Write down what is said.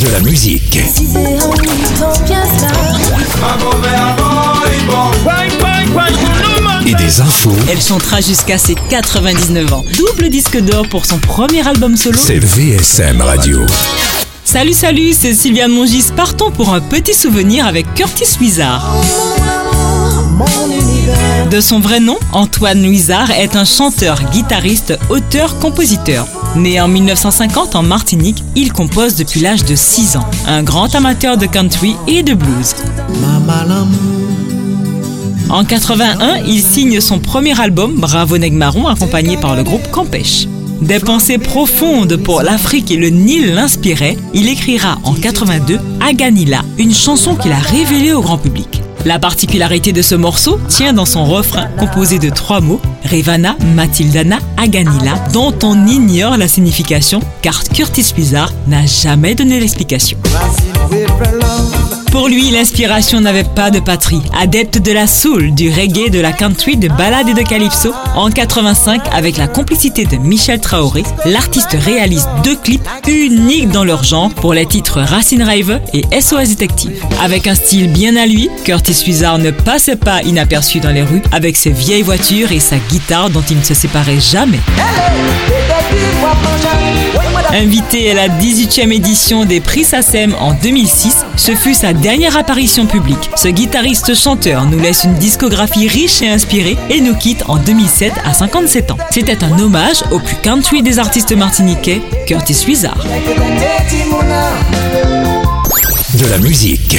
De la musique. Et des infos. Elle chantera jusqu'à ses 99 ans. Double disque d'or pour son premier album solo. C'est VSM Radio. Salut, salut, c'est Sylviane Mongis. Partons pour un petit souvenir avec Curtis Wizard. De son vrai nom, Antoine Nuizard est un chanteur, guitariste, auteur, compositeur. Né en 1950 en Martinique, il compose depuis l'âge de 6 ans. Un grand amateur de country et de blues. En 81, il signe son premier album, Bravo Neg Marron, accompagné par le groupe Campèche. Des pensées profondes pour l'Afrique et le Nil l'inspiraient, il écrira en 82 Aganila, une chanson qu'il a révélée au grand public. La particularité de ce morceau tient dans son refrain composé de trois mots, Revana, Matildana, Aganila, dont on ignore la signification car Curtis Bizarre n'a jamais donné l'explication. Pour lui, l'inspiration n'avait pas de patrie. Adepte de la soul, du reggae, de la country, de ballade et de calypso, en 85, avec la complicité de Michel Traoré, l'artiste réalise deux clips uniques dans leur genre pour les titres Racine Rave et SOS Detective. Avec un style bien à lui, Curtis Wizard ne passait pas inaperçu dans les rues avec ses vieilles voitures et sa guitare dont il ne se séparait jamais. Invité à la 18e édition des prix SACEM en 2006, ce fut sa dernière apparition publique. Ce guitariste-chanteur nous laisse une discographie riche et inspirée et nous quitte en 2007 à 57 ans. C'était un hommage au plus country des artistes martiniquais, Curtis Wizard. De la musique.